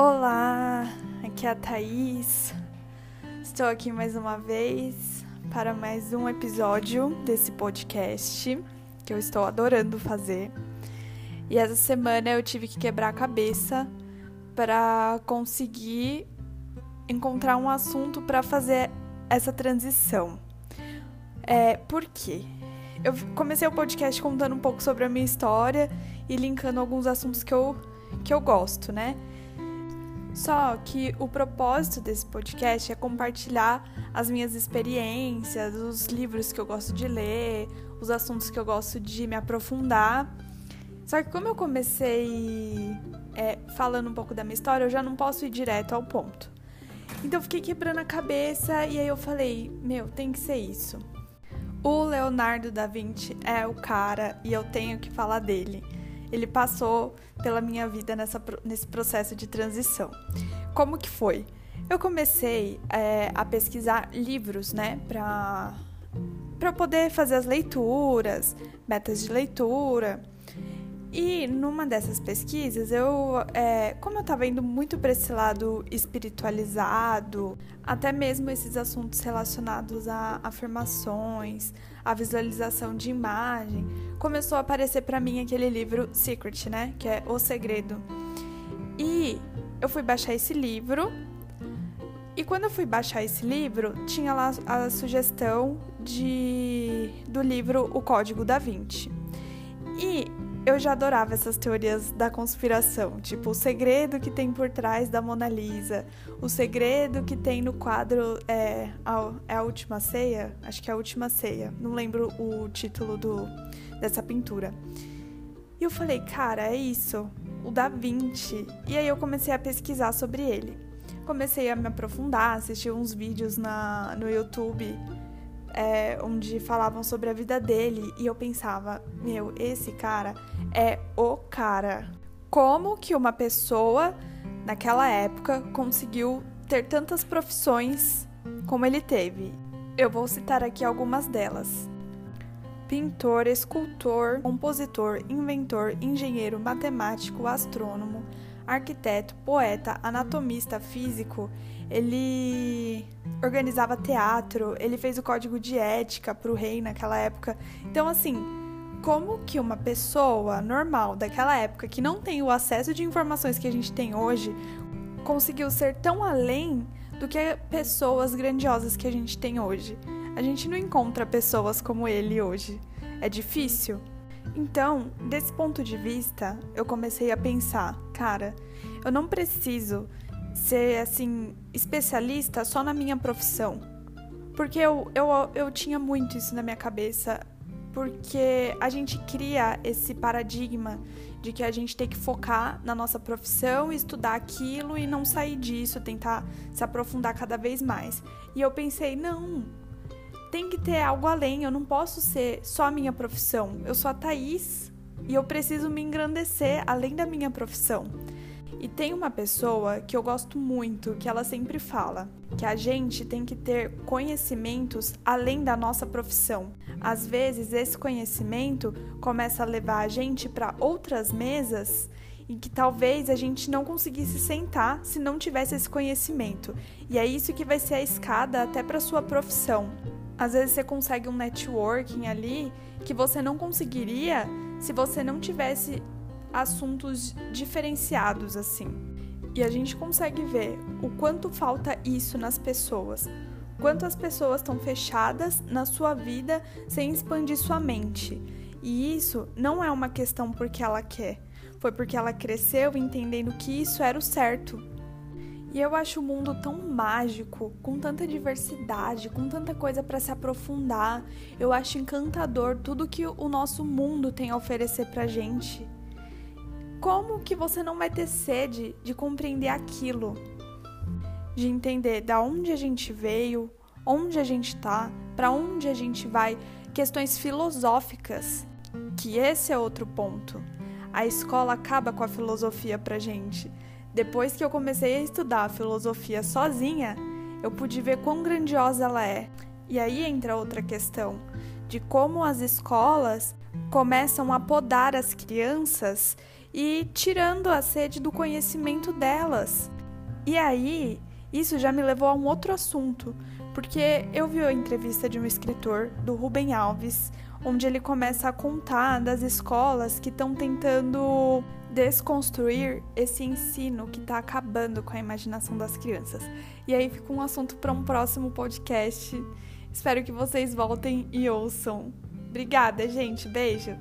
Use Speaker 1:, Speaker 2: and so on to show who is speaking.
Speaker 1: Olá, aqui é a Thaís. Estou aqui mais uma vez para mais um episódio desse podcast que eu estou adorando fazer. E essa semana eu tive que quebrar a cabeça para conseguir encontrar um assunto para fazer essa transição. É, por quê? Eu comecei o podcast contando um pouco sobre a minha história e linkando alguns assuntos que eu, que eu gosto, né? Só que o propósito desse podcast é compartilhar as minhas experiências, os livros que eu gosto de ler, os assuntos que eu gosto de me aprofundar. Só que como eu comecei é, falando um pouco da minha história, eu já não posso ir direto ao ponto. Então eu fiquei quebrando a cabeça e aí eu falei, meu, tem que ser isso. O Leonardo da Vinci é o cara e eu tenho que falar dele ele passou pela minha vida nessa, nesse processo de transição. Como que foi? Eu comecei é, a pesquisar livros, né, para para poder fazer as leituras, metas de leitura. E numa dessas pesquisas, eu, é, como eu estava indo muito para esse lado espiritualizado, até mesmo esses assuntos relacionados a afirmações, a visualização de imagem, começou a aparecer para mim aquele livro Secret, né? Que é O Segredo. E eu fui baixar esse livro. E quando eu fui baixar esse livro, tinha lá a sugestão de do livro O Código da Vinci. E eu já adorava essas teorias da conspiração, tipo o segredo que tem por trás da Mona Lisa, o segredo que tem no quadro é a, é a última ceia, acho que é a última ceia, não lembro o título do dessa pintura. E eu falei, cara, é isso, o Da Vinci. E aí eu comecei a pesquisar sobre ele. Comecei a me aprofundar, assistir uns vídeos na, no YouTube é, onde falavam sobre a vida dele e eu pensava, meu, esse cara é o cara. Como que uma pessoa naquela época conseguiu ter tantas profissões como ele teve? Eu vou citar aqui algumas delas. Pintor, escultor, compositor, inventor, engenheiro, matemático, astrônomo, arquiteto, poeta, anatomista, físico, ele organizava teatro, ele fez o código de ética para o rei naquela época. Então, assim, como que uma pessoa normal daquela época, que não tem o acesso de informações que a gente tem hoje, conseguiu ser tão além do que pessoas grandiosas que a gente tem hoje? A gente não encontra pessoas como ele hoje. É difícil? Então, desse ponto de vista, eu comecei a pensar, cara, eu não preciso ser assim especialista só na minha profissão. Porque eu, eu, eu tinha muito isso na minha cabeça. Porque a gente cria esse paradigma de que a gente tem que focar na nossa profissão, estudar aquilo e não sair disso, tentar se aprofundar cada vez mais. E eu pensei, não, tem que ter algo além, eu não posso ser só a minha profissão. Eu sou a Thaís e eu preciso me engrandecer além da minha profissão. E tem uma pessoa que eu gosto muito, que ela sempre fala que a gente tem que ter conhecimentos além da nossa profissão. Às vezes, esse conhecimento começa a levar a gente para outras mesas e que talvez a gente não conseguisse sentar se não tivesse esse conhecimento. E é isso que vai ser a escada até para sua profissão. Às vezes você consegue um networking ali que você não conseguiria se você não tivesse assuntos diferenciados assim. E a gente consegue ver o quanto falta isso nas pessoas. Quantas pessoas estão fechadas na sua vida sem expandir sua mente. E isso não é uma questão porque ela quer, foi porque ela cresceu entendendo que isso era o certo. E eu acho o mundo tão mágico, com tanta diversidade, com tanta coisa para se aprofundar. Eu acho encantador tudo que o nosso mundo tem a oferecer pra gente como que você não vai ter sede de compreender aquilo? De entender da onde a gente veio, onde a gente está, para onde a gente vai, questões filosóficas, que esse é outro ponto. A escola acaba com a filosofia pra gente. Depois que eu comecei a estudar a filosofia sozinha, eu pude ver quão grandiosa ela é. E aí entra outra questão de como as escolas começam a podar as crianças e tirando a sede do conhecimento delas. E aí, isso já me levou a um outro assunto, porque eu vi a entrevista de um escritor, do Rubem Alves, onde ele começa a contar das escolas que estão tentando desconstruir esse ensino que está acabando com a imaginação das crianças. E aí fica um assunto para um próximo podcast. Espero que vocês voltem e ouçam. Obrigada, gente. Beijo.